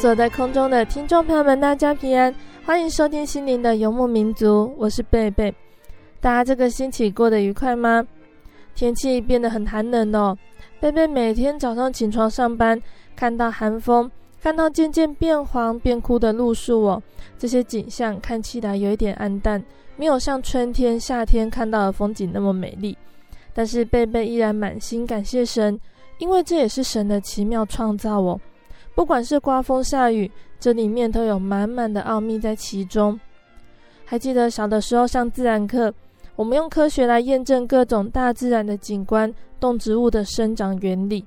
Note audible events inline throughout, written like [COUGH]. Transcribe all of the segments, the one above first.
坐在空中的听众朋友们，大家平安，欢迎收听心灵的游牧民族，我是贝贝。大家这个星期过得愉快吗？天气变得很寒冷哦。贝贝每天早上起床上班，看到寒风，看到渐渐变黄变枯的路树哦，这些景象看起来有一点暗淡，没有像春天、夏天看到的风景那么美丽。但是贝贝依然满心感谢神，因为这也是神的奇妙创造哦。不管是刮风下雨，这里面都有满满的奥秘在其中。还记得小的时候上自然课，我们用科学来验证各种大自然的景观、动植物的生长原理。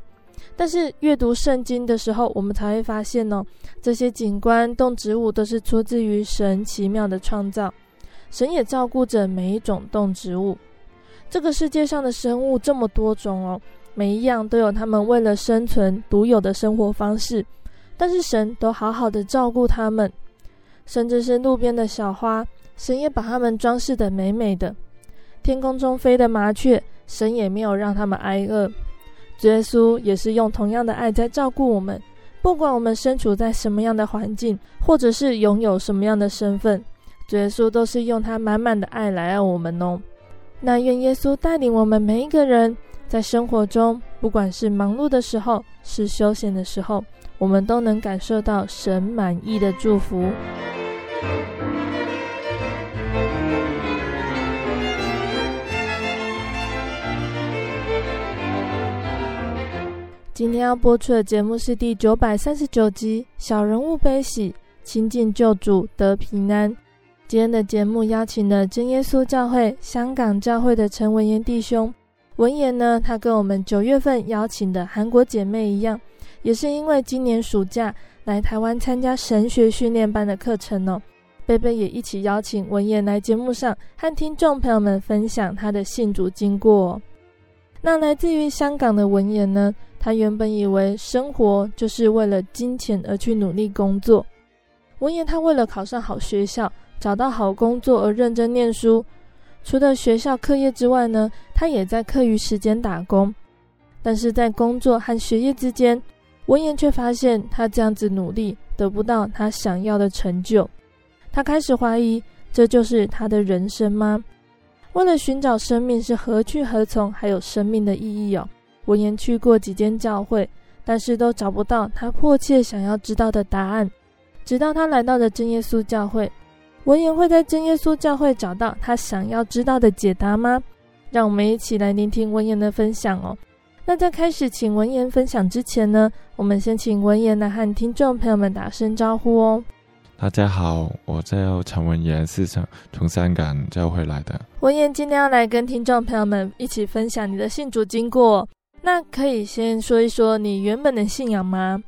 但是阅读圣经的时候，我们才会发现哦，这些景观、动植物都是出自于神奇妙的创造。神也照顾着每一种动植物。这个世界上的生物这么多种哦。每一样都有他们为了生存独有的生活方式，但是神都好好的照顾他们，甚至是路边的小花，神也把它们装饰的美美的。天空中飞的麻雀，神也没有让他们挨饿。主耶稣也是用同样的爱在照顾我们，不管我们身处在什么样的环境，或者是拥有什么样的身份，主耶稣都是用他满满的爱来爱我们哦。那愿耶稣带领我们每一个人。在生活中，不管是忙碌的时候，是休闲的时候，我们都能感受到神满意的祝福。今天要播出的节目是第九百三十九集《小人物悲喜，亲近救主得平安》。今天的节目邀请了真耶稣教会香港教会的陈文言弟兄。文言呢，他跟我们九月份邀请的韩国姐妹一样，也是因为今年暑假来台湾参加神学训练班的课程哦。贝贝也一起邀请文言来节目上和听众朋友们分享他的信主经过。那来自于香港的文言呢，他原本以为生活就是为了金钱而去努力工作。文言他为了考上好学校，找到好工作而认真念书。除了学校课业之外呢，他也在课余时间打工。但是在工作和学业之间，文言却发现他这样子努力得不到他想要的成就。他开始怀疑，这就是他的人生吗？为了寻找生命是何去何从，还有生命的意义哦。文言去过几间教会，但是都找不到他迫切想要知道的答案。直到他来到了真耶稣教会。文言会在真耶稣教会找到他想要知道的解答吗？让我们一起来聆听文言的分享哦。那在开始请文言分享之前呢，我们先请文言来和听众朋友们打声招呼哦。大家好，我叫陈文言，是从从香港叫回来的。文言今天要来跟听众朋友们一起分享你的信主经过，那可以先说一说你原本的信仰吗？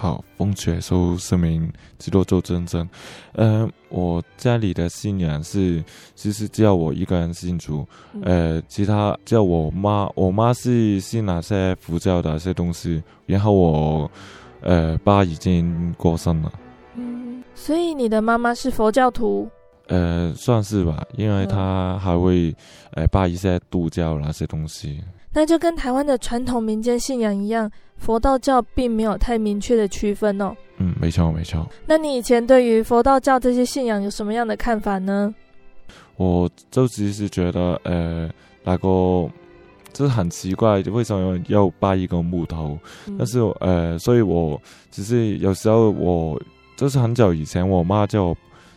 好，奉主耶稣圣名，基督做见证。呃，我家里的信仰是，其实只有我一个人信主。呃，其他叫我妈，我妈是信哪些佛教的一些东西。然后我，呃，爸已经过身了。嗯，所以你的妈妈是佛教徒？呃，算是吧，因为她还会，呃，拜一些道教那些东西。那就跟台湾的传统民间信仰一样，佛道教并没有太明确的区分哦。嗯，没错没错。那你以前对于佛道教这些信仰有什么样的看法呢？我就只是觉得，呃，那个就是很奇怪，为什么要拜一个木头？嗯、但是，呃，所以我只是有时候我就是很久以前，我妈叫我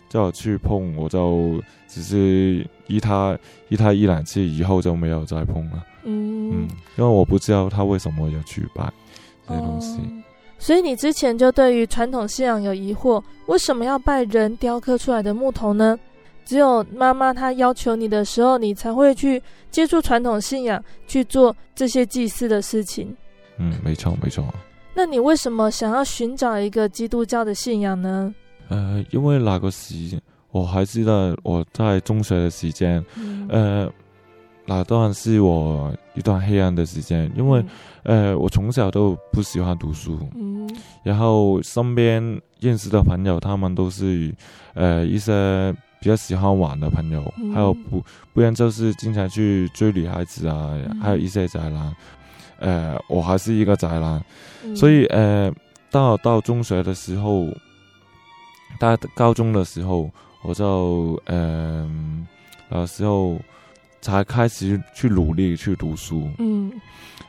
叫我去碰，我就只是依他依他一两次，以后就没有再碰了。嗯嗯，因为我不知道他为什么要去拜这些东西。哦，所以你之前就对于传统信仰有疑惑，为什么要拜人雕刻出来的木头呢？只有妈妈她要求你的时候，你才会去接触传统信仰，去做这些祭祀的事情。嗯，没错没错。那你为什么想要寻找一个基督教的信仰呢？呃，因为那个时我还记得我在中学的时间，嗯、呃。那段是我一段黑暗的时间，因为，嗯、呃，我从小都不喜欢读书，嗯，然后身边认识的朋友，他们都是，呃，一些比较喜欢玩的朋友，嗯、还有不，不然就是经常去追女孩子啊，嗯、还有一些宅男，呃，我还是一个宅男，嗯、所以，呃，到到中学的时候，到高中的时候，我就，嗯、呃，那时候。才开始去努力去读书，嗯，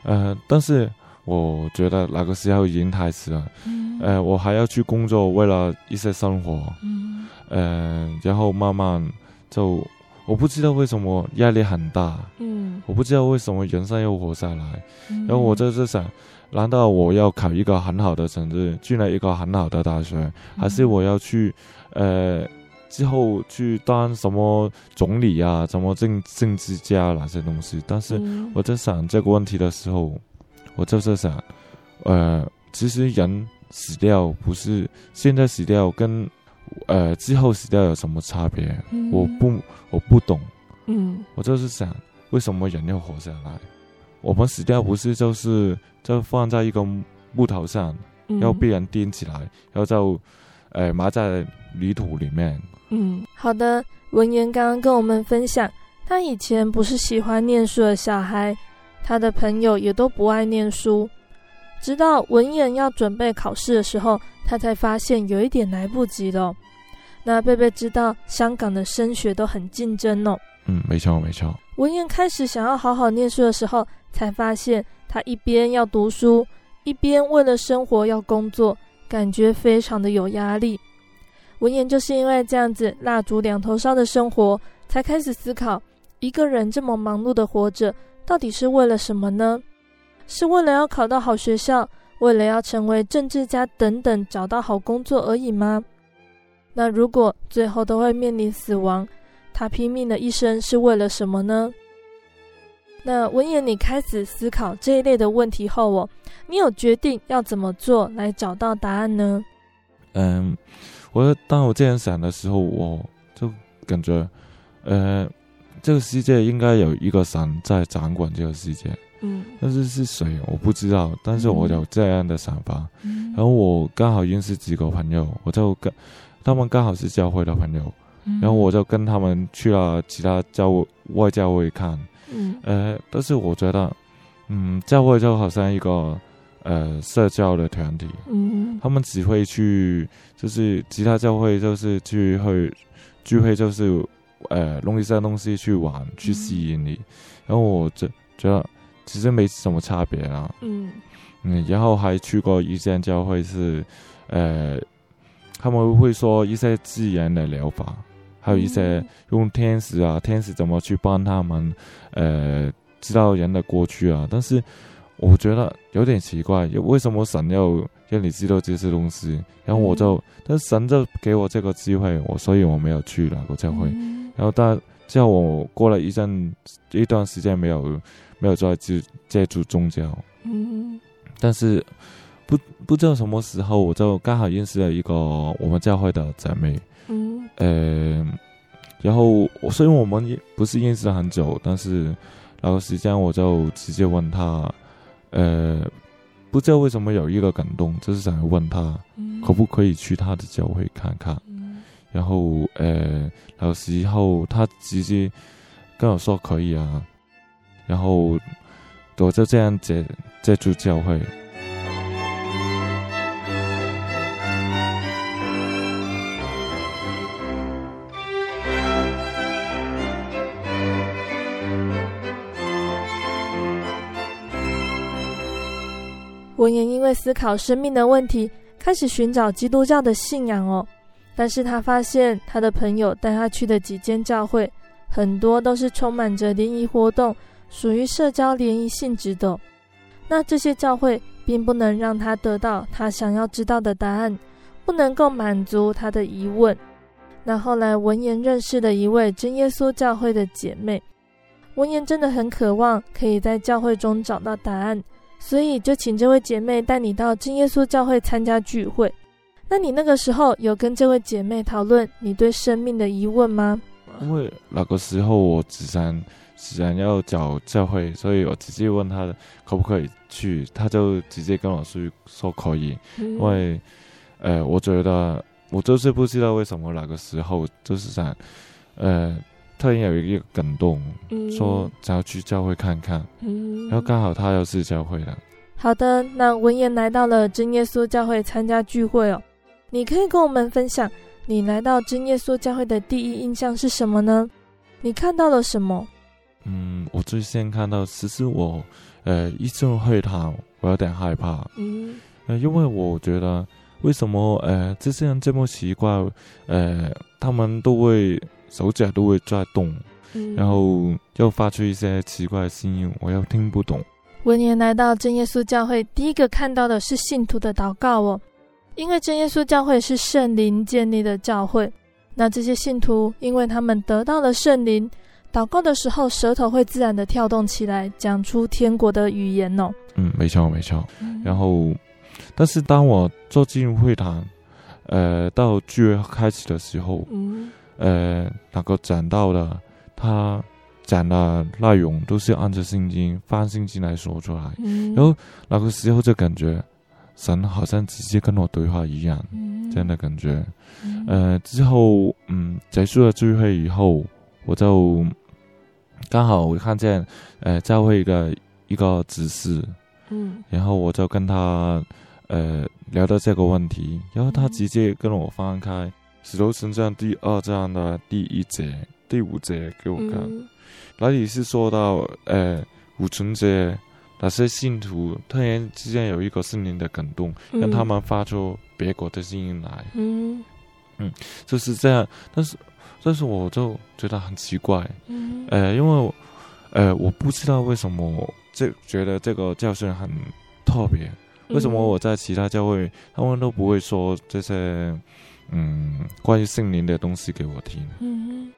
呃，但是我觉得那个时候已经太迟了，嗯，呃，我还要去工作，为了一些生活，嗯，呃，然后慢慢就我不知道为什么压力很大，嗯，我不知道为什么人生要活下来，嗯，然后我就是想，难道我要考一个很好的成绩，进了一个很好的大学，嗯，还是我要去，呃。之后去当什么总理啊，什么政政治家那些东西，但是我在想这个问题的时候，我就是想，呃，其实人死掉不是现在死掉跟呃之后死掉有什么差别？嗯、我不我不懂，嗯，我就是想，为什么人要活下来？我们死掉不是就是就放在一个木头上，要被人钉起来，然后就呃埋在泥土里面。嗯，好的。文言刚刚跟我们分享，他以前不是喜欢念书的小孩，他的朋友也都不爱念书。直到文言要准备考试的时候，他才发现有一点来不及了。那贝贝知道香港的升学都很竞争哦。嗯，没错没错。文言开始想要好好念书的时候，才发现他一边要读书，一边为了生活要工作，感觉非常的有压力。文言就是因为这样子蜡烛两头烧的生活，才开始思考一个人这么忙碌的活着，到底是为了什么呢？是为了要考到好学校，为了要成为政治家等等，找到好工作而已吗？那如果最后都会面临死亡，他拼命的一生是为了什么呢？那文言，你开始思考这一类的问题后，哦，你有决定要怎么做来找到答案呢？嗯。我当我这样想的时候，我就感觉，呃，这个世界应该有一个神在掌管这个世界，嗯，但是是谁我不知道，但是我有这样的想法，嗯，然后我刚好认识几个朋友，我就跟他们刚好是教会的朋友，嗯，然后我就跟他们去了其他教会外教会看，嗯，呃，但是我觉得，嗯，教会就好像一个。呃，社交的团体，嗯，他们只会去，就是其他教会就是去会聚会，就是呃弄一些东西去玩，去吸引你。嗯、然后我就觉得其实没什么差别啊，嗯。嗯，然后还去过一间教会是，呃，他们会说一些自然的疗法，还有一些用天使啊，天使怎么去帮他们，呃，知道人的过去啊，但是。我觉得有点奇怪，为什么神要让你知道这些东西？然后我就，嗯、但神就给我这个机会，我所以我没有去那个教会。嗯、然后但之后我过了一阵一段时间没有没有再接接触宗教。嗯，但是不不知道什么时候我就刚好认识了一个我们教会的姊妹。嗯，呃，然后虽然我们也不是认识了很久，但是那个时间我就直接问他。呃，不知道为什么有一个感动，就是想要问他可不可以去他的教会看看。嗯、然后呃，有时候他直接跟我说可以啊。然后我就这样接接触教会。文言因为思考生命的问题，开始寻找基督教的信仰哦。但是他发现他的朋友带他去的几间教会，很多都是充满着联谊活动，属于社交联谊性质的。那这些教会并不能让他得到他想要知道的答案，不能够满足他的疑问。那后来文言认识了一位真耶稣教会的姐妹，文言真的很渴望可以在教会中找到答案，所以就请这位姐妹带你到真耶稣教会参加聚会。那你那个时候有跟这位姐妹讨论你对生命的疑问吗？因为那个时候我只想只想要找教会，所以我直接问她可不可以去，她就直接跟我说说可以。嗯、因为呃，我觉得我就是不知道为什么那个时候就是想呃，突然有一个感动，嗯、说想要去教会看看，嗯、然后刚好他又是教会的。好的，那文言来到了真耶稣教会参加聚会哦。你可以跟我们分享，你来到真耶稣教会的第一印象是什么呢？你看到了什么？嗯，我最先看到，其实我，呃，一进会堂，我有点害怕。嗯，呃，因为我觉得，为什么，呃，这些人这么奇怪？呃，他们都会手脚都会在动，嗯，然后又发出一些奇怪的声音，我又听不懂。文言来到真耶稣教会，第一个看到的是信徒的祷告哦。因为真耶稣教会是圣灵建立的教会，那这些信徒因为他们得到了圣灵，祷告的时候舌头会自然的跳动起来，讲出天国的语言哦。嗯，没错没错。然后，但是当我坐进会堂，呃，到聚会开始的时候，嗯，呃，那个讲到的他讲的内容都是按照圣经翻圣经来说出来，嗯，然后那个时候就感觉。神好像直接跟我对话一样，嗯、这样的感觉。嗯、呃，之后嗯结束了聚会以后，我就刚好我看见呃教会一个一个指示，嗯，然后我就跟他呃聊到这个问题，然后他直接跟我翻开《使徒行传》第二章的第一节、第五节给我看，嗯、那里是说到呃五旬节。那些信徒突然之间有一个心灵的感动，嗯、让他们发出别国的声音来。嗯嗯，就是这样。但是，但是我就觉得很奇怪。嗯，呃，因为，呃，我不知道为什么这觉得这个教训很特别。为什么我在其他教会，他们都不会说这些嗯关于圣灵的东西给我听？嗯，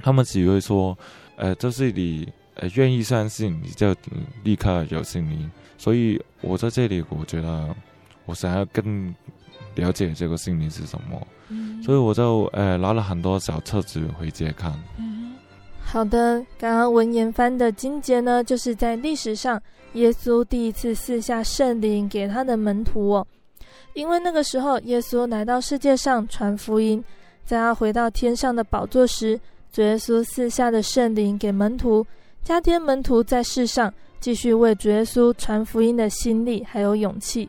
他们只会说，呃，就是你。呃，愿意相信你就立刻有圣灵，所以我在这里，我觉得我想要更了解这个圣灵是什么，嗯、所以我就呃拿了很多小册子回家看。嗯，好的，刚刚文言翻的经节呢，就是在历史上耶稣第一次赐下圣灵给他的门徒哦，因为那个时候耶稣来到世界上传福音，在他回到天上的宝座时，主耶稣赐下的圣灵给门徒。加添门徒在世上继续为主耶稣传福音的心力还有勇气，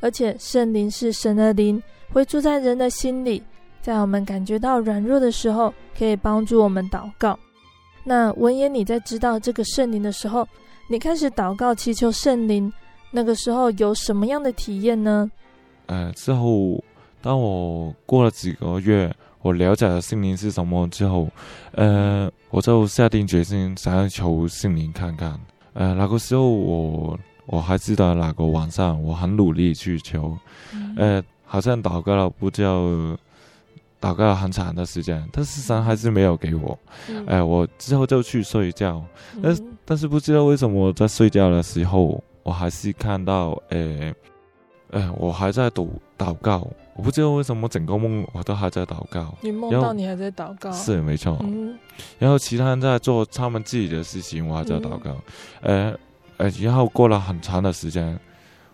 而且圣灵是神的灵，会住在人的心里，在我们感觉到软弱的时候，可以帮助我们祷告。那文言，你在知道这个圣灵的时候，你开始祷告祈求圣灵，那个时候有什么样的体验呢？呃，之后当我过了几个月。我了解了心灵是什么之后，呃，我就下定决心想要求心灵看看。呃，那个时候我我还记得那个晚上，我很努力去求，呃，好像祷告了不知道祷告了很长的时间，但是神还是没有给我。呃，我之后就去睡觉，但是但是不知道为什么在睡觉的时候，我还是看到，呃，呃，我还在祷祷告。我不知道为什么整个梦我都还在祷告。你梦到你还在祷告？是没错。嗯、然后其他人在做他们自己的事情，我还在祷告。呃呃，然后过了很长的时间，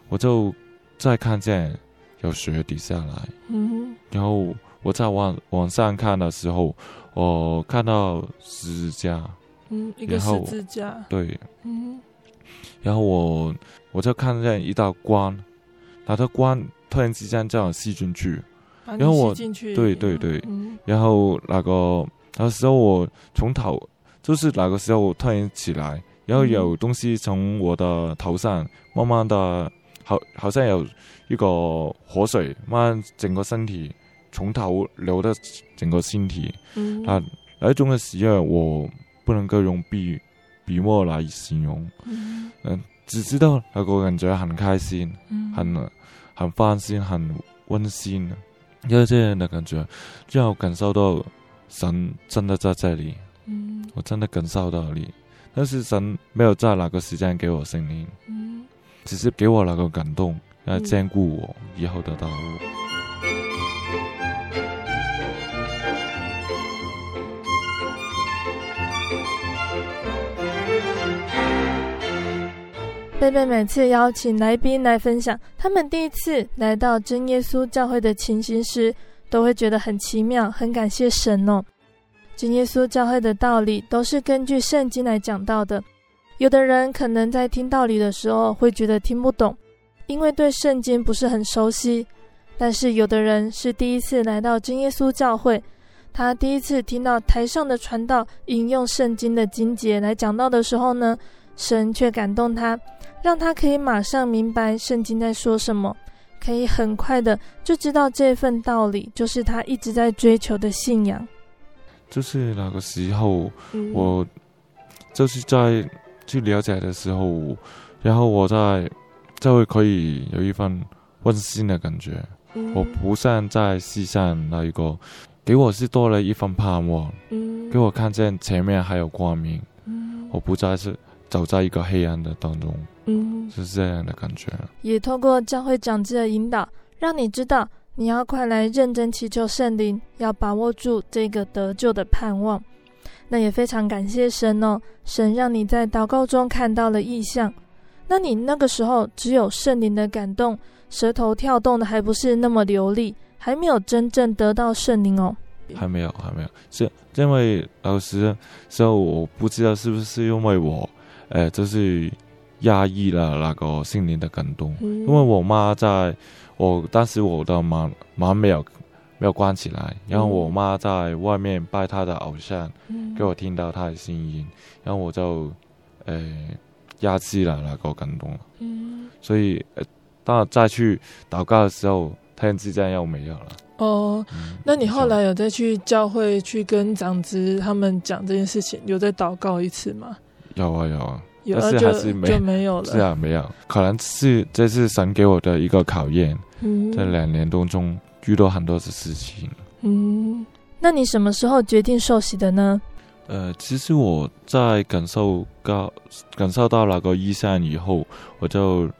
我就再看见有雪滴下来。嗯。然后我在往往上看的时候，我看到十字架。嗯，一个十字架。对。嗯。然后我我就看见一道光，那道光突然之间将我吸进去，然后我对对对，嗯、然后那个那个时候我从头就是那个时候我突然起来，然后有东西从我的头上慢慢的，好好像有一个活水，慢慢整个身体从头流到整个身体，嗯，那那一种的喜悦我不能够用笔笔墨来形容，嗯，嗯，只知道那个感觉很开心，嗯，很很放心，很温馨，因为这样的感觉，让我感受到神真的在这里，嗯，我真的感受到你，但是神没有在那个时间给我声音，嗯，只是给我那个感动，来兼顾我以后的道路。贝贝每次邀请来宾来分享他们第一次来到真耶稣教会的情形时，都会觉得很奇妙，很感谢神哦。真耶稣教会的道理都是根据圣经来讲到的。有的人可能在听道理的时候会觉得听不懂，因为对圣经不是很熟悉。但是有的人是第一次来到真耶稣教会，他第一次听到台上的传道引用圣经的经节来讲道的时候呢，神却感动他。让他可以马上明白圣经在说什么，可以很快的就知道这份道理，就是他一直在追求的信仰。就是那个时候，嗯、我就是在去了解的时候，然后我在就会可以有一份温馨的感觉。嗯、我不像在世上那一个，给我是多了一份盼望，嗯、给我看见前面还有光明。嗯、我不再是走在一个黑暗的当中。嗯，是这样的感觉。也透过教会长子的引导，让你知道你要快来认真祈求圣灵，要把握住这个得救的盼望。那也非常感谢神哦，神让你在祷告中看到了异象。那你那个时候只有圣灵的感动，舌头跳动的还不是那么流利，还没有真正得到圣灵哦。还没有，还没有，是因为老师时候我不知道是不是因为我，呃，就是。压抑了那个心灵的感动，嗯、因为我妈在我当时我的门门没有没有关起来，然后我妈在外面拜她的偶像，嗯、给我听到她的声音，然后我就呃压制了那个感动，嗯、所以呃当我再去祷告的时候，突然之间又没有了。哦，嗯、那你后来有再去教会去跟长子他们讲这件事情，有再祷告一次吗？有啊有啊。有但是还是没就没有了。是啊，没有，可能是这是神给我的一个考验。嗯，在两年当中遇到很多的事情。嗯，那你什么时候决定受洗的呢？呃，其实我在感受到感受到那个意向以后，我就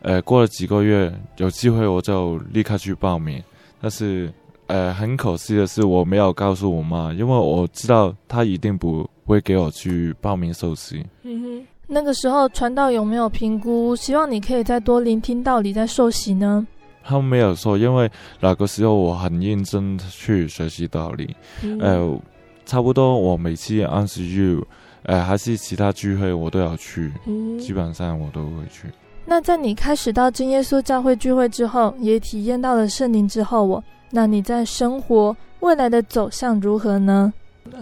呃过了几个月，有机会我就立刻去报名。但是呃很可惜的是，我没有告诉我妈，因为我知道她一定不会给我去报名受洗。嗯哼。那个时候传道有没有评估？希望你可以再多聆听道理，再受洗呢？他们没有说，因为那个时候我很认真去学习道理。嗯、呃，差不多我每次安息日，呃，还是其他聚会，我都要去。嗯，基本上我都会去。那在你开始到真耶稣教会聚会之后，也体验到了圣灵之后，我那你在生活未来的走向如何呢？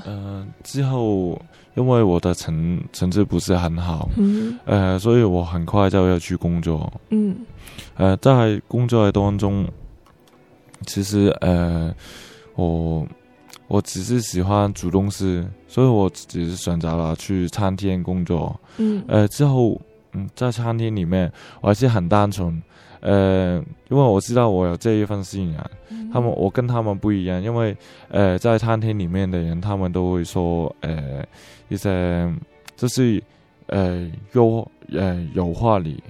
呃，之后。因为我的成成绩不是很好，嗯，呃，所以我很快就要去工作，嗯，呃，在工作的当中，其实呃，我我只是喜欢煮东西，所以我只是选择了去餐厅工作，嗯，呃，之后嗯，在餐厅里面我还是很单纯。呃，因为我知道我有这一份信仰，嗯、他们我跟他们不一样，因为呃，在餐厅里面的人，他们都会说，呃，一些就是呃，诱呃诱惑你，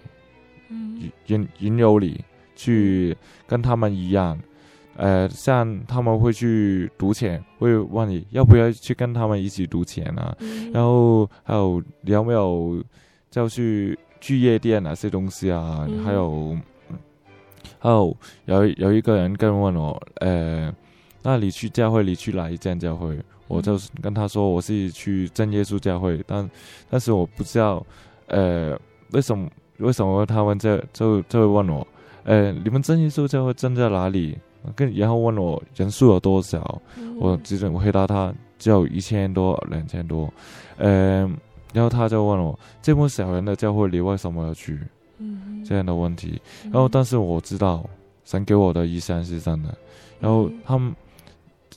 引引诱你去跟他们一样，呃，像他们会去赌钱，会问你要不要去跟他们一起赌钱啊，嗯、然后还有你有没有就去去夜店那些东西啊，嗯、还有。后有有一个人跟问我，呃，那你去教会，你去哪一间教会？我就跟他说，我是去正耶稣教会，但但是我不知道，呃，为什么为什么他们这就就会问我，呃，你们正耶稣教会正在哪里？跟然后问我人数有多少？我只能回答他只有一千多两千多，嗯、呃，然后他就问我这么小人的教会你为什么要去？嗯，这样的问题。然后但是我知道神给我的意向是真的，然后他们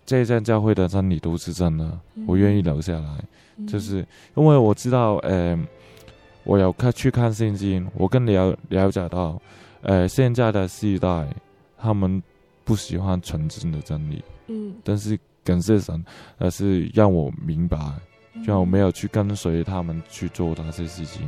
这一站教会的真理都是真的，我愿意留下来，嗯、就是因为我知道，呃，我有看去看圣经，我更了了解到，呃，现在的世代他们。不喜欢纯真的真理，嗯，但是感谢神，而是让我明白，让我没有去跟随他们去做那些事情。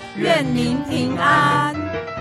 愿您平安。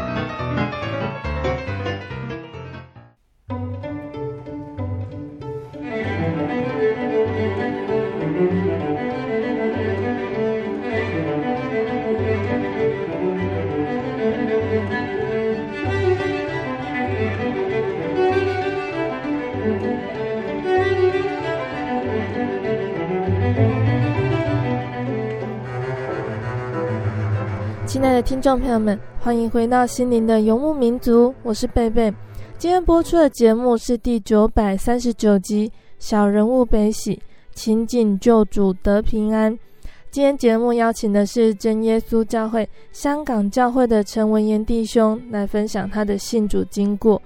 听众朋友们，欢迎回到心灵的游牧民族，我是贝贝。今天播出的节目是第九百三十九集《小人物悲喜，情景救主得平安》。今天节目邀请的是真耶稣教会香港教会的陈文言弟兄来分享他的信主经过。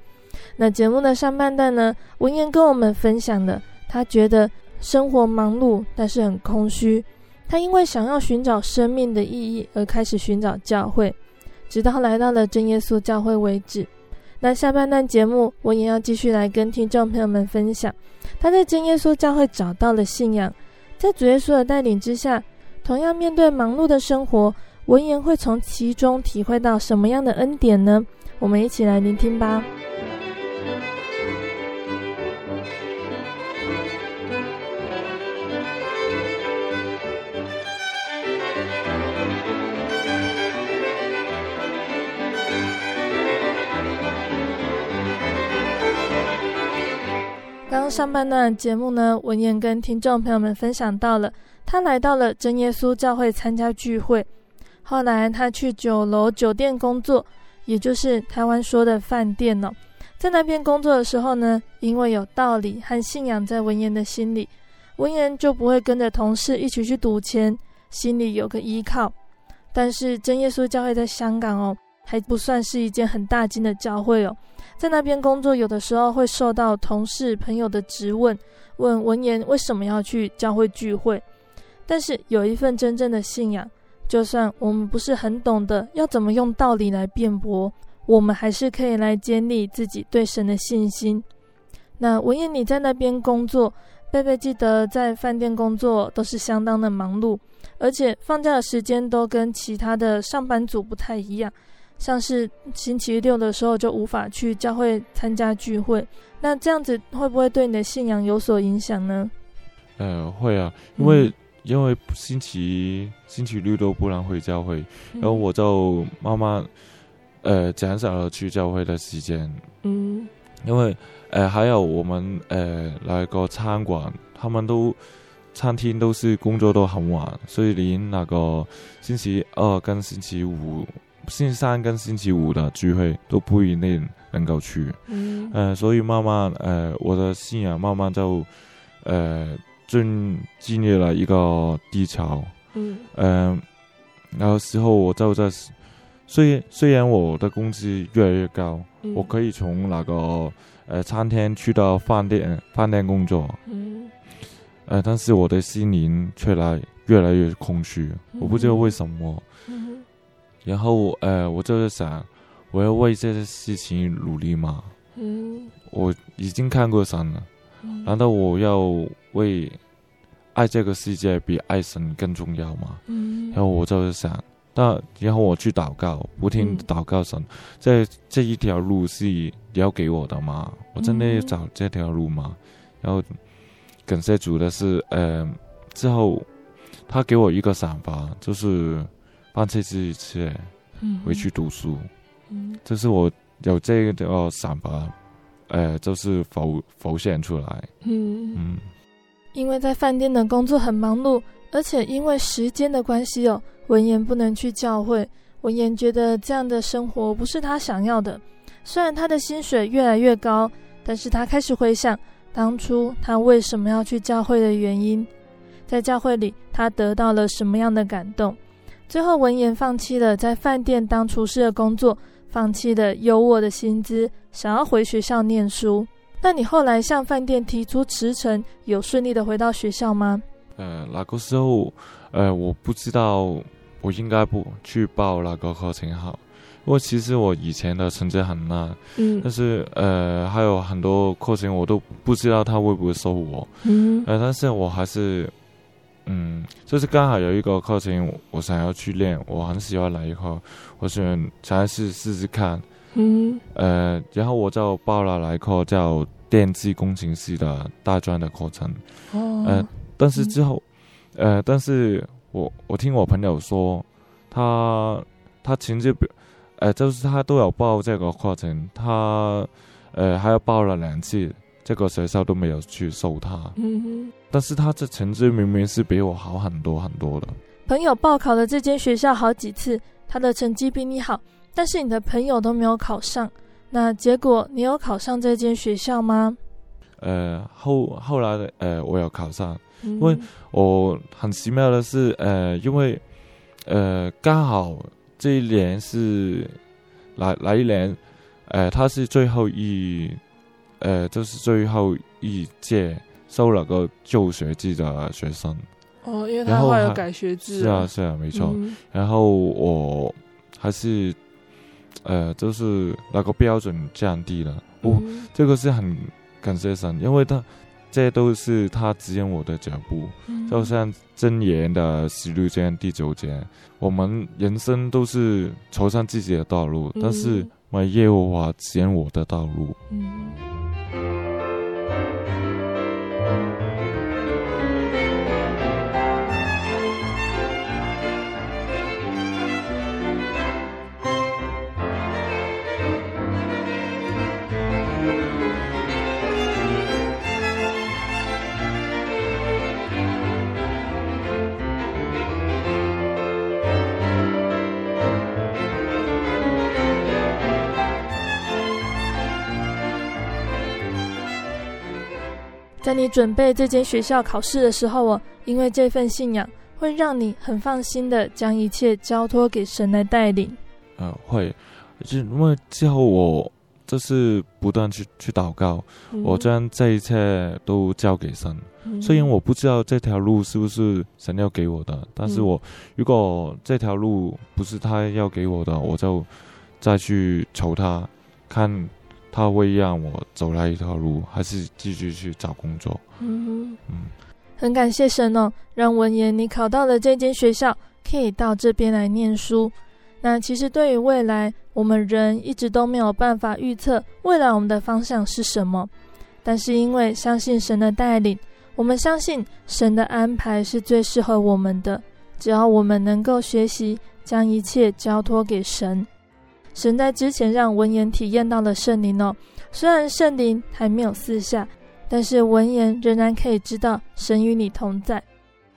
那节目的上半段呢，文言跟我们分享了他觉得生活忙碌，但是很空虚。他因为想要寻找生命的意义而开始寻找教会，直到来到了真耶稣教会为止。那下半段节目，我也要继续来跟听众朋友们分享，他在真耶稣教会找到了信仰，在主耶稣的带领之下，同样面对忙碌的生活，文言会从其中体会到什么样的恩典呢？我们一起来聆听吧。刚上半段节目呢，文言跟听众朋友们分享到了，他来到了真耶稣教会参加聚会，后来他去酒楼酒店工作，也就是台湾说的饭店哦。在那边工作的时候呢，因为有道理和信仰在文言的心里，文言就不会跟着同事一起去赌钱，心里有个依靠。但是真耶稣教会在香港哦，还不算是一件很大间的教会哦。在那边工作，有的时候会受到同事朋友的质问，问文言为什么要去教会聚会。但是有一份真正的信仰，就算我们不是很懂得要怎么用道理来辩驳。我们还是可以来建立自己对神的信心。那文言，你在那边工作，贝贝记得在饭店工作都是相当的忙碌，而且放假的时间都跟其他的上班族不太一样，像是星期六的时候就无法去教会参加聚会。那这样子会不会对你的信仰有所影响呢？呃，会啊，因为、嗯、因为星期星期六都不能回教会，然后我就慢慢。呃，减少了去教会的时间。嗯，因为呃，还有我们呃，来个餐馆，他们都餐厅都是工作都很晚，所以连那个星期二跟星期五、星期三跟星期五的聚会都不一定能够去。嗯，呃，所以慢慢呃，我的信仰慢慢就呃，进经历了一个低潮。嗯，呃，然后时候我就在。虽虽然我的工资越来越高，嗯、我可以从那个呃餐厅去到饭店饭店工作，嗯，呃，但是我的心灵却来越来越空虚，嗯、我不知道为什么。嗯、然后呃，我就是想，我要为这些事情努力吗？嗯，我已经看过神了，嗯、难道我要为爱这个世界比爱神更重要吗？嗯，然后我就是想。那然后我去祷告，不停祷告神，这、嗯、这一条路是你要给我的吗？我真的要找这条路吗？嗯、然后感谢主的是，呃，之后他给我一个想法，就是放弃这一切，回去读书。嗯，就是我有这个想法，呃，就是浮浮现出来。嗯嗯，因为在饭店的工作很忙碌，而且因为时间的关系哦。文言不能去教会，文言觉得这样的生活不是他想要的。虽然他的薪水越来越高，但是他开始回想当初他为什么要去教会的原因，在教会里他得到了什么样的感动。最后，文言放弃了在饭店当厨师的工作，放弃了优渥的薪资，想要回学校念书。那你后来向饭店提出辞呈，有顺利的回到学校吗？呃，那个时候，呃，我不知道。我应该不去报那个课程好，因为其实我以前的成绩很烂，嗯，但是呃还有很多课程我都不知道他会不会收我，嗯，呃，但是我还是，嗯，就是刚好有一个课程我想要去练，我很喜欢哪一课，我想尝试试试看，嗯，呃，然后我就报了那一课叫电气工程师的大专的课程，哦，呃，但是之后，嗯、呃，但是。我我听我朋友说，他他成绩表，呃，就是他都有报这个课程，他呃还要报了两次，这个学校都没有去收他。嗯哼。但是他这成绩明明是比我好很多很多的。朋友报考了这间学校好几次，他的成绩比你好，但是你的朋友都没有考上。那结果你有考上这间学校吗？呃，后后来的呃，我有考上。因为我很奇妙的是，呃，因为呃，刚好这一年是来来一年，呃，他是最后一，呃，就是最后一届收了个旧学制的学生。哦，因为他后来有改学制。是啊，是啊，没错。嗯、然后我还是，呃，就是那个标准降低了。哦，嗯、这个是很感谢神，因为他。这都是他指引我的脚步，嗯、就像箴言的十六章第九节，我们人生都是走上自己的道路，嗯、但是为耶和华指引我的道路。嗯在你准备这间学校考试的时候哦，因为这份信仰会让你很放心的将一切交托给神来带领。嗯、呃，会，就因为之后我就是不断去去祷告，嗯、我将这一切都交给神。嗯、虽然我不知道这条路是不是神要给我的，但是我如果这条路不是他要给我的，我就再去求他看。他会让我走来一条路，还是继续去找工作？嗯哼嗯，很感谢神哦，让文言你考到了这间学校，可以到这边来念书。那其实对于未来，我们人一直都没有办法预测未来我们的方向是什么。但是因为相信神的带领，我们相信神的安排是最适合我们的。只要我们能够学习将一切交托给神。神在之前让文言体验到了圣灵哦，虽然圣灵还没有四下，但是文言仍然可以知道神与你同在。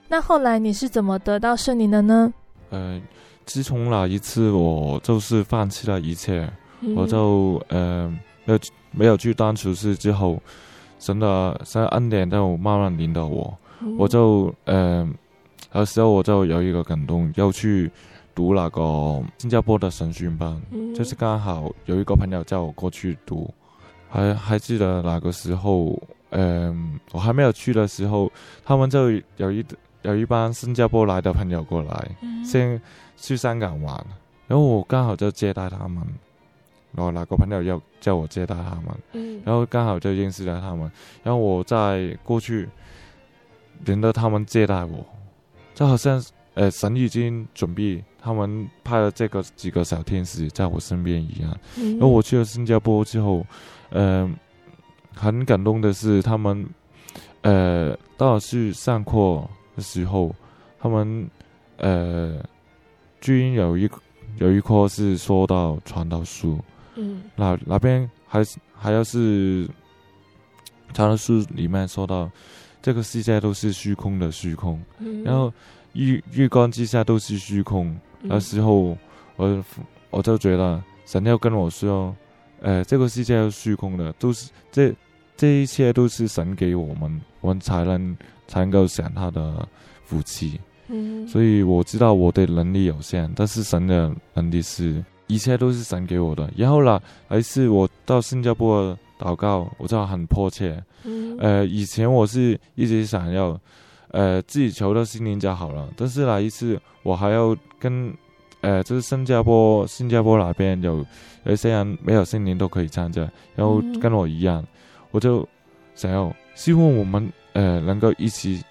那后来你是怎么得到圣灵的呢？呃，自从那一次我就是放弃了一切，嗯、我就呃没有没有去当厨师之后，神的神的恩典就慢慢领导我，嗯、我就呃有时候我就有一个感动要去。读那个新加坡的神学班，嗯、就是刚好有一个朋友叫我过去读，还还记得那个时候，嗯，我还没有去的时候，他们就有一有一班新加坡来的朋友过来，嗯、先去香港玩，然后我刚好就接待他们，然后那个朋友要叫我接待他们，嗯、然后刚好就认识了他们，然后我再过去，轮到他们接待我，就好像呃神已经准备。他们派了这个几个小天使在我身边一样，嗯、然后我去了新加坡之后，嗯、呃，很感动的是他们，呃，当时上课的时候，他们，呃，居然有一有一课是说到传道书，嗯，那那边还还要是传道书里面说到这个世界都是虚空的虚空，嗯、然后月月光之下都是虚空。那时候，我我就觉得神要跟我说，呃，这个世界是虚空的，都是这这一切都是神给我们，我们才能才能够享他的福气。嗯，所以我知道我的能力有限，但是神的能力是一切都是神给我的。然后呢，还是我到新加坡祷告，我就很迫切。嗯，呃，以前我是一直想要。呃，自己求到心灵就好了。但是那一次，我还要跟，呃，就是新加坡，新加坡那边有有一些人没有心灵都可以参加，然后跟我一样，嗯、我就想要希望我们呃能够一起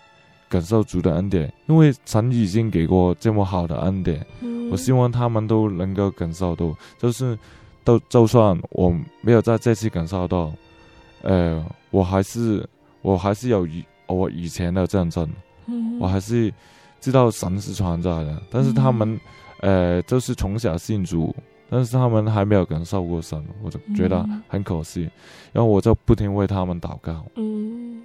感受主的恩典，因为神已经给过这么好的恩典，嗯、我希望他们都能够感受到，就是都就算我没有在这次感受到，呃，我还是我还是有以。我以前的战争，嗯、我还是知道神是存在的，但是他们，嗯、呃，就是从小信主，但是他们还没有感受过神，我就觉得很可惜。嗯、然后我就不停为他们祷告。嗯，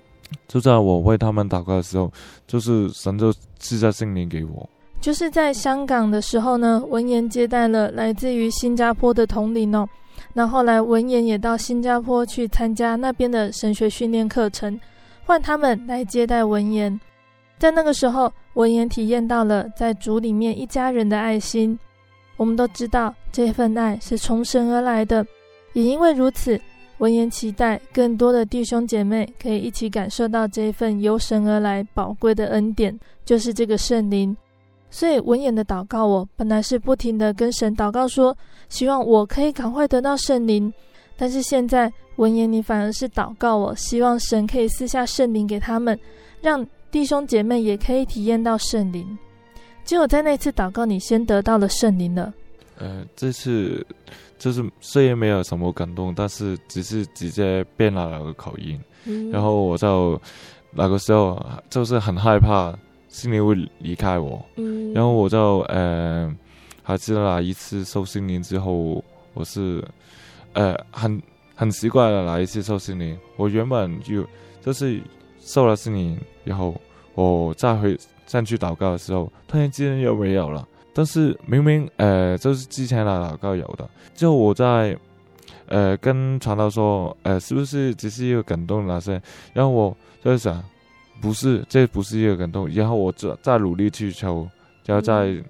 就在我为他们祷告的时候，就是神就赐下圣灵给我。就是在香港的时候呢，文言接待了来自于新加坡的同龄哦。那后来文言也到新加坡去参加那边的神学训练课程。换他们来接待文言，在那个时候，文言体验到了在主里面一家人的爱心。我们都知道这份爱是从神而来的，也因为如此，文言期待更多的弟兄姐妹可以一起感受到这份由神而来宝贵的恩典，就是这个圣灵。所以文言的祷告，我本来是不停地跟神祷告说，希望我可以赶快得到圣灵。但是现在，文言你反而是祷告我，希望神可以赐下圣灵给他们，让弟兄姐妹也可以体验到圣灵。只有在那次祷告，你先得到了圣灵了。呃，这次就是虽然没有什么感动，但是只是直接变了那个口音，嗯、然后我就那个时候就是很害怕心灵会离开我，嗯、然后我就呃还记得那一次受心灵之后，我是。呃，很很奇怪的，哪一次受心灵？我原本就就是受了心灵以后，我再回上去祷告的时候，突然之间又没有了。但是明明呃，就是之前的祷告有的。就我在呃，跟传道说，呃，是不是只是一个感动那些？然后我就想，不是，这不是一个感动。然后我再再努力去求，然后再、嗯、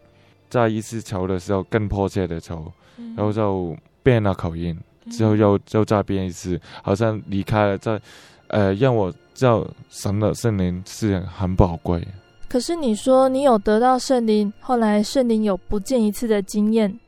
再一次求的时候更迫切的求，然后就变了口音，之后又又再变一次，好像离开了，再呃，让我知道神的圣灵是很宝贵。可是你说你有得到圣灵，后来圣灵有不见一次的经验。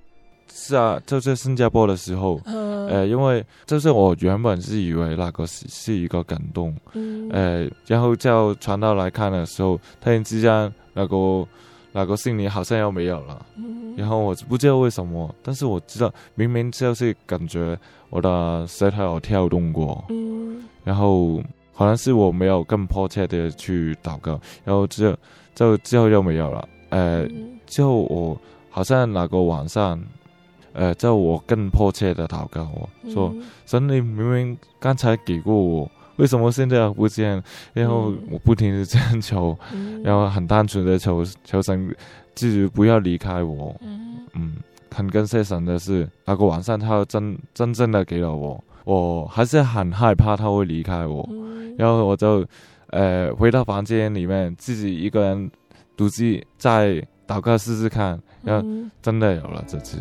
是啊，就在新加坡的时候，呃，呃，因为就是我原本是以为那个是是一个感动，嗯，呃，然后叫传道来看的时候，突然之间那个那个圣灵好像又没有了，嗯，然后我不知道为什么，但是我知道明明就是感觉我的舌头有跳动过，嗯，然后好像是我没有更迫切的去祷告，然后之后就之后又没有了，呃，之后我好像那个晚上。呃，就我更迫切的祷告我，我说神，你明明刚才给过我，为什么现在不见？然后我不停的这样求，嗯、然后很单纯的求求神，自己不要离开我。嗯，嗯，很感谢神的是，那个晚上他真真正的给了我，我还是很害怕他会离开我，嗯、然后我就呃回到房间里面，自己一个人独自再祷告试试看，然后真的有了这次。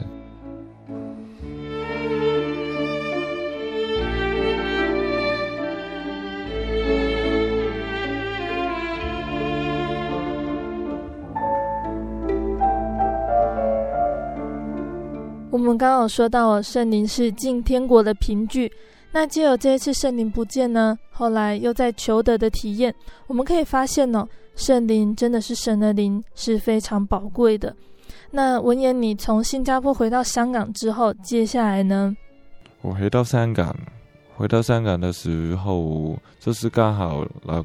我们刚刚有说到了圣灵是进天国的凭据，那借由这一次圣灵不见呢，后来又在求得的体验，我们可以发现呢，圣灵真的是神的灵，是非常宝贵的。那文言，你从新加坡回到香港之后，接下来呢？我回到香港，回到香港的时候，就是刚好那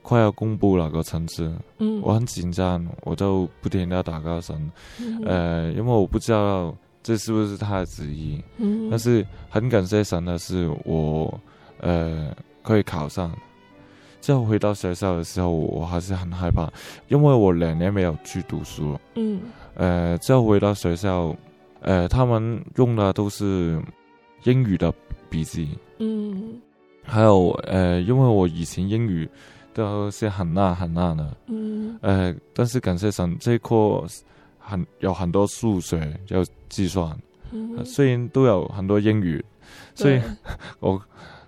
快要公布那个成绩，嗯，我很紧张，我就不停的打高神，嗯、呃，因为我不知道。这是不是他的旨意？嗯，但是很感谢神的是我，呃，可以考上。之后回到学校的时候，我还是很害怕，因为我两年没有去读书了。嗯，呃，之后回到学校，呃，他们用的都是英语的笔记。嗯，还有呃，因为我以前英语都是很烂很烂的。嗯，呃，但是感谢神，这一科。很有很多数学要计算，嗯，虽然都有很多英语，所以 [LAUGHS] 我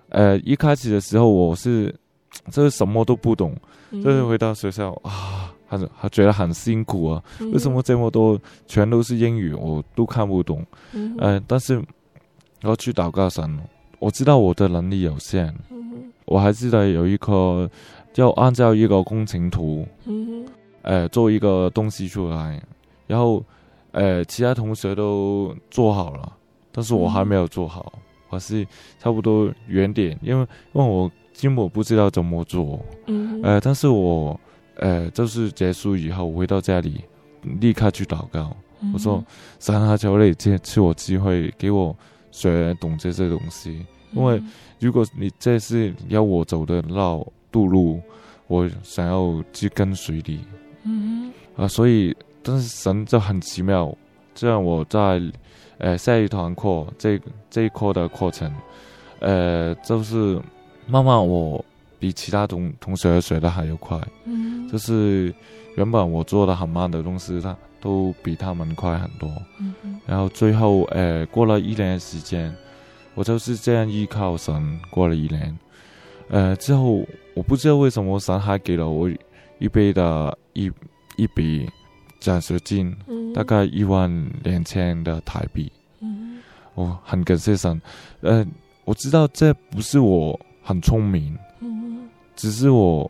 呃一开始的时候我是 [TSK] 就是什么都不懂，嗯，就是回到学校啊，还是还觉得很辛苦啊，嗯，为什么这么多全都是英语，我都看不懂，嗯，呃，但是我去祷告神，我知道我的能力有限，嗯，我还记得有一个要按照一个工程图，嗯，呃，做一个东西出来。然后，呃，其他同学都做好了，但是我还没有做好，我是差不多原点，因为因为我根本不知道怎么做，嗯，呃，但是我，呃，就是结束以后回到家里，立刻去祷告，嗯、我说，神啊，求你借赐我机会，给我学懂这些东西，因为如果你这是要我走的绕道路，我想要去跟随你，嗯，啊、呃，所以。但是神就很奇妙，这样我在呃下一堂课这这一课的课程，呃就是慢慢我比其他同同学学的还要快，嗯，就是原本我做的很慢的东西，他都比他们快很多，嗯，然后最后呃过了一年时间，我就是这样依靠神过了一年，呃之后我不知道为什么神还给了我一倍的一一笔。奖学金大概一万两千的台币，嗯，我很感谢神。呃，我知道这不是我很聪明，嗯，只是我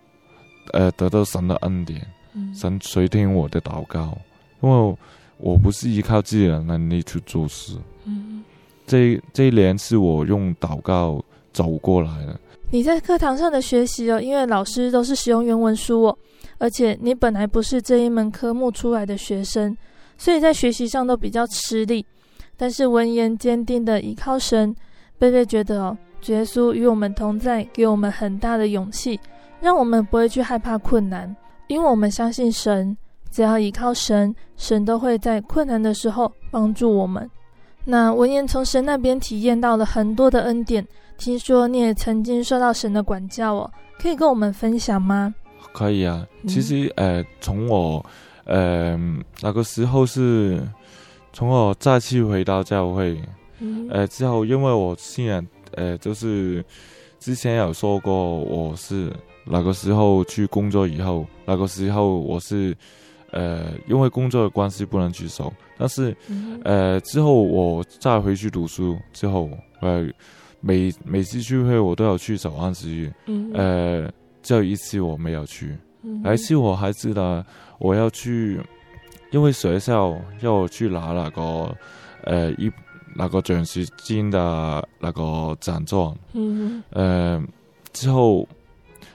呃得到神的恩典，嗯，神垂听我的祷告，因为我不是依靠自己的能力去做事，嗯，这这一年是我用祷告走过来的。你在课堂上的学习哦，因为老师都是使用原文书哦。而且你本来不是这一门科目出来的学生，所以在学习上都比较吃力。但是文言坚定的依靠神，贝贝觉得哦，耶稣与我们同在，给我们很大的勇气，让我们不会去害怕困难，因为我们相信神，只要依靠神，神都会在困难的时候帮助我们。那文言从神那边体验到了很多的恩典，听说你也曾经受到神的管教哦，可以跟我们分享吗？可以啊，其实呃，从我呃那个时候是从我再次回到教会，嗯、呃之后，因为我信仰呃就是之前有说过，我是那个时候去工作以后，那个时候我是。呃，因为工作的关系不能举手，但是，嗯、呃，之后我再回去读书之后，呃，每每次聚会我都有去守安息日，嗯，呃，只有一次我没有去，嗯，有一次我还记得我要去，因为学校要我去拿那个，呃，一那个奖学金的那个奖状，嗯，呃，之后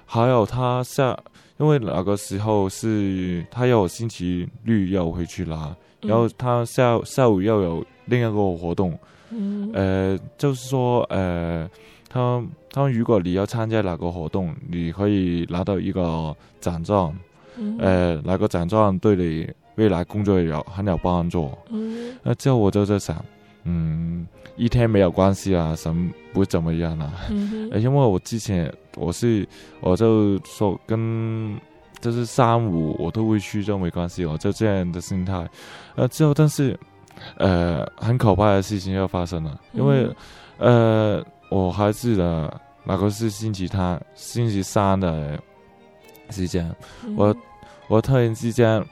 还有他下。因为那个时候是他要我星期六要回去拿，嗯、然后他下下午要有另一个活动，嗯、呃，就是说，呃，他他如果你要参加哪个活动，你可以拿到一个奖状，嗯、呃，那个奖状对你未来工作有很有帮助。嗯，那之后我就在想，嗯，一天没有关系啊，什么不怎么样啊？嗯、呃，因为我之前。我是，我就说跟，就是三五我都会去，就没关系，我就这样的心态。呃，之后但是，呃，很可怕的事情又发生了，因为，嗯、呃，我还记得那个是星期天，星期三的时间，嗯、我我突然之间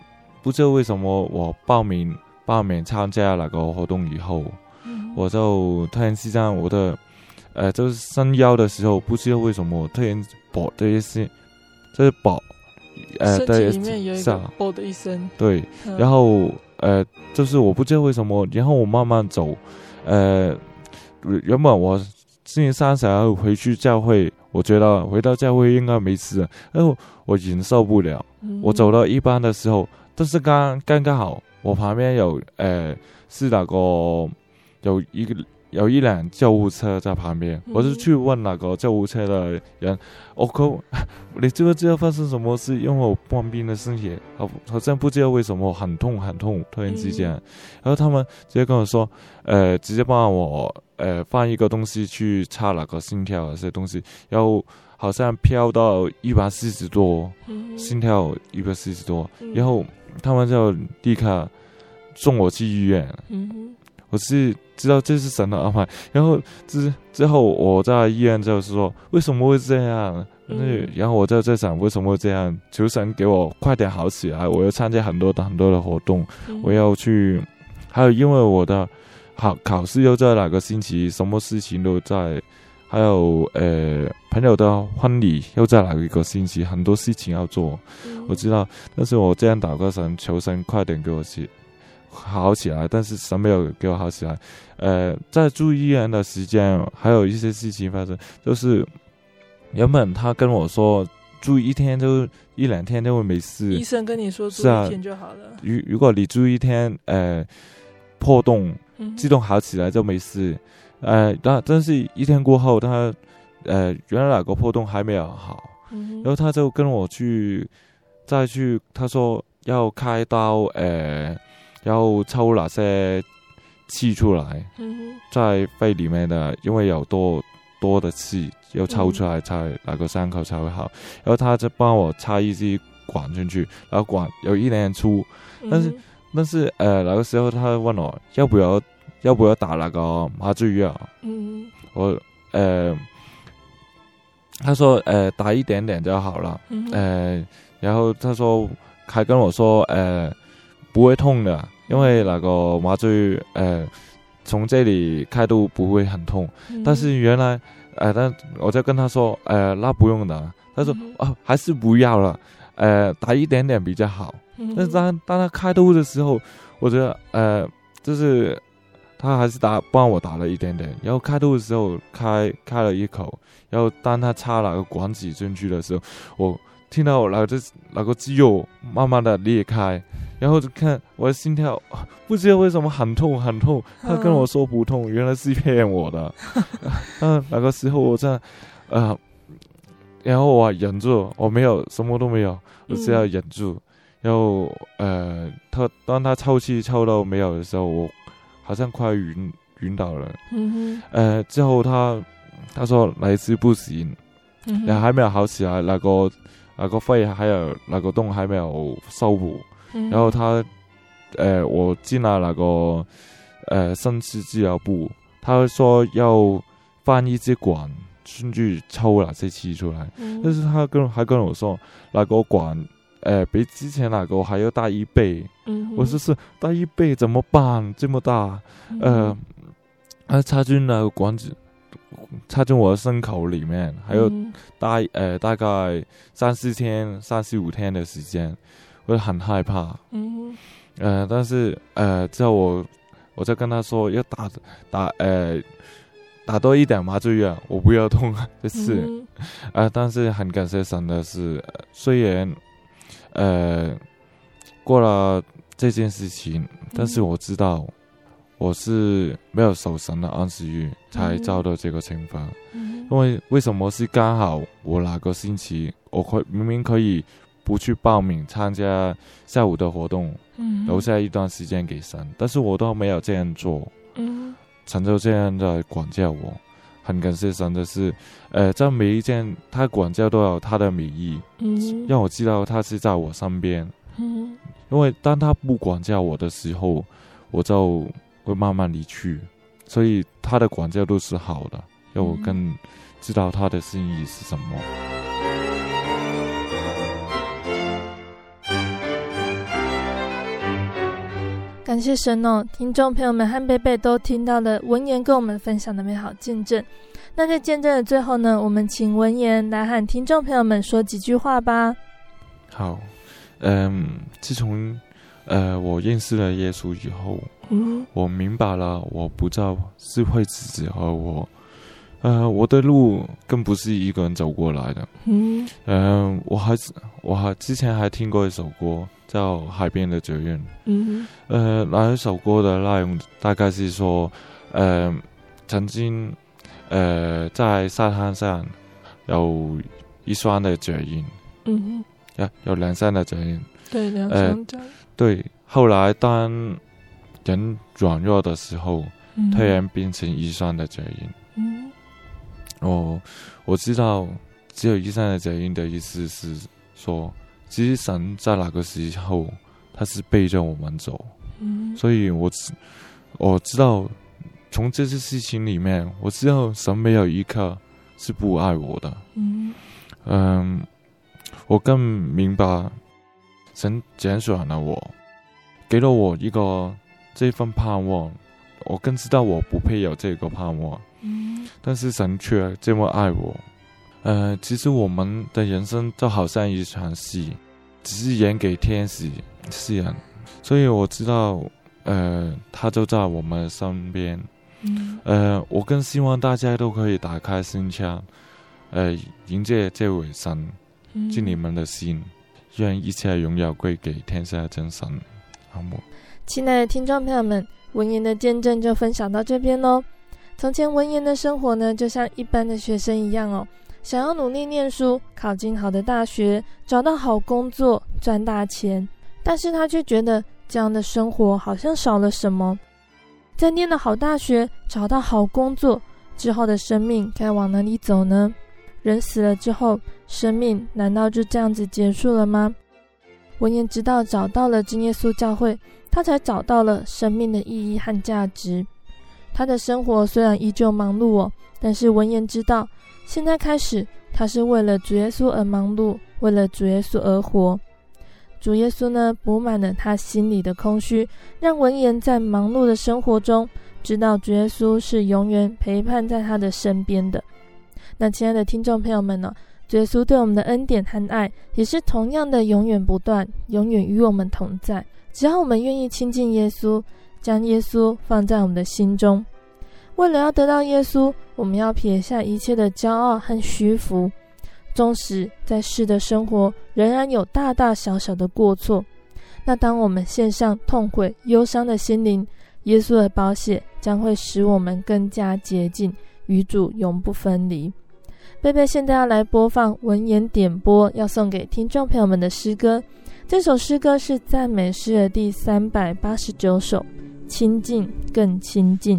不知道为什么我报名报名参加那个活动以后，嗯、我就突然之间我的。呃，就是伸腰的时候，不知道为什么我突然啵的一声，就是啵，呃，身体里面有一个啵的一声，对，然后呃，就是我不知道为什么，然后我慢慢走，呃，原本我星期三想要回去教会，我觉得回到教会应该没事，然后我忍受不了，嗯、我走到一半的时候，但是刚刚刚好我旁边有呃是那个有一个。有一辆救护车在旁边，我就去问那个救护车的人：“我可，[LAUGHS] 你知不知道发生什么事？因为我半边的身体好好像不知道为什么很痛很痛，突然之间，然后他们直接跟我说，呃，直接帮我呃放一个东西去测那个心跳那些东西，然后好像飘到一百四十多，心跳一百四十多，然后他们就立刻送我去医院。”我是知道这是神的安排，然后之之后我在医院就是说，为什么会这样？嗯、然后我就在想为什么会这样？求神给我快点好起来！我要参加很多的很多的活动，嗯、我要去，还有因为我的考考试又在哪个星期，什么事情都在，还有呃朋友的婚礼又在哪一个星期，很多事情要做，嗯、我知道。但是我这样祷告神，求神快点给我起。好起来，但是神没有给我好起来。呃，在住医院的时间，还有一些事情发生，就是原本他跟我说住一天就一两天就会没事。医生跟你说住一天就好了。如、啊、如果你住一天，呃，破洞自动好起来就没事。呃，但但是一天过后，他呃原来那个破洞还没有好，嗯、然后他就跟我去再去，他说要开刀，呃。要抽哪些气出来，在肺里面的，因为有多多的气要抽出来才那个伤口才会好。然后他就帮我插一支管进去，然后管有一点点粗，但是但是呃那个时候他问我要不要要不要打那个麻醉药，嗯我呃他说呃打一点点就好了，呃然后他说还跟我说呃。不会痛的，因为那个麻醉，呃，从这里开都不会很痛。嗯、但是原来，呃，但我就跟他说，呃，那不用的。他说，嗯、啊，还是不要了，呃，打一点点比较好。嗯、但是当当他开刀的时候，我觉得，呃，就是他还是打帮我打了一点点。然后开刀的时候开开了一口，然后当他插那个管子进去的时候，我听到那个那个肌肉慢慢的裂开。然后就看我的心跳，不知道为什么很痛很痛。他跟我说不痛，原来是骗我的。[LAUGHS] 嗯，那个时候我在，呃，然后我忍住，我没有什么都没有，我只要忍住。嗯、然后呃，他当他抽气抽到没有的时候，我好像快晕晕倒了。嗯哼，呃，之后他他说来一次不行，嗯然后还没有好起来，那个那个肺还有那个洞还没有修补，嗯然后他呃我进了那个呃生殖治疗部，他说要放一支管进去抽那些气出来，嗯。但是他跟还跟我说那个管呃比之前那个还要大一倍，嗯我说是大一倍怎么办？这么大，呃，他插进那个管子，插进我的牲口里面，还有嗯。大呃大概三四天、三四五天的时间，我就很害怕。嗯呃，但是呃之后我我在跟他说要打打呃打多一点麻醉药，我不要痛，就是。嗯呃，但是很感谢神的是，呃虽然呃过了这件事情，但是我知道我是没有守神的安息日才遭到这个惩罚。嗯因为为什么是刚好我哪个星期，我可明明可以不去报名参加下午的活动，嗯留下一段时间给神，但是我都没有这样做。嗯神就这样的管教我，很感谢神的是，呃，在每一件他管教都有他的美意，嗯让我知道他是在我身边。嗯因为当他不管教我的时候，我就会慢慢离去，所以他的管教都是好的，让我更知道他的心意是什么。感谢神哦！听众朋友们和贝贝都听到了文言跟我们分享的美好见证。那在见证的最后呢，我们请文言来和听众朋友们说几句话吧。好，嗯，自从呃我认识了耶稣以后，嗯我明白了，我不再是会自己和我，呃，我的路更不是一个人走过来的。嗯嗯、我还我还之前还听过一首歌叫《海边的责任》。嗯呃，那一首歌的内容大概是说，呃，曾经，呃，在沙滩上有一双的脚印，嗯，呀，有两双的脚印。对，两呃双脚，对，后来当人软弱的时候，嗯突然变成一双的脚印。嗯哦，我知道，只有一双的脚印的意思是说，其实神在那个时候，他是背着我们走。嗯所以我知我知道，从这些事情里面，我知道神没有一刻是不爱我的。嗯嗯，我更明白神拣选了我，给了我一个这份盼望。我更知道我不配有这个盼望，嗯但是神却这么爱我。呃，其实我们的人生就好像一场戏，只是演给天使世人。所以我知道，呃，他就在我们身边。嗯呃，我更希望大家都可以打开心腔，呃，迎接这位神嗯进你们的心，让一切荣耀归给天下真神。阿门。亲爱的听众朋友们，文言的见证就分享到这边喽。从前文言的生活呢，就像一般的学生一样哦，想要努力念书，考进好的大学，找到好工作，赚大钱。但是他却觉得这样的生活好像少了什么。在念了好大学，找到好工作之后的生命该往哪里走呢？人死了之后，生命难道就这样子结束了吗？文言直到找到了真耶稣教会，他才找到了生命的意义和价值。他的生活虽然依旧忙碌哦，但是文言知道，现在开始，他是为了主耶稣而忙碌，为了主耶稣而活。主耶稣呢，补满了他心里的空虚，让文言在忙碌的生活中，知道主耶稣是永远陪伴在他的身边的。那亲爱的听众朋友们呢、主耶稣对我们的恩典和爱，也是同样的永远不断，永远与我们同在。只要我们愿意亲近耶稣，将耶稣放在我们的心中，为了要得到耶稣，我们要撇下一切的骄傲和虚浮。纵使在世的生活仍然有大大小小的过错，那当我们献上痛悔、忧伤的心灵，耶稣的宝血将会使我们更加洁净，与主永不分离。贝贝现在要来播放文言点播，要送给听众朋友们的诗歌。这首诗歌是赞美诗的第三百八十九首，亲近，更亲近。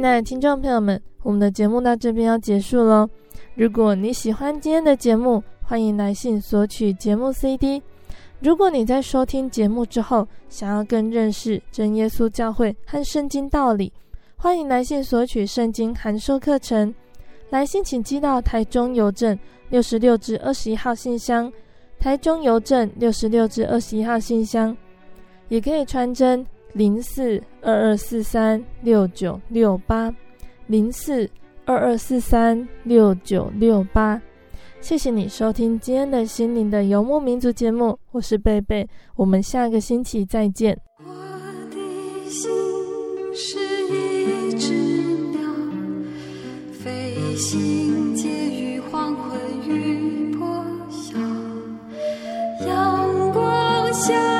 亲爱的听众朋友们，我们的节目到这边要结束喽。如果你喜欢今天的节目，欢迎来信索取节目 CD。如果你在收听节目之后，想要更认识真耶稣教会和圣经道理，欢迎来信索取圣经函授课程。来信请寄到台中邮政六十六至二十一号信箱，台中邮政六十六至二十一号信箱，也可以传真。零四二二四三六九六八，零四二二四三六九六八。谢谢你收听今天的心灵的游牧民族节目，我是贝贝，我们下个星期再见。我的心是一只鸟，飞行介于黄昏与破晓，阳光下。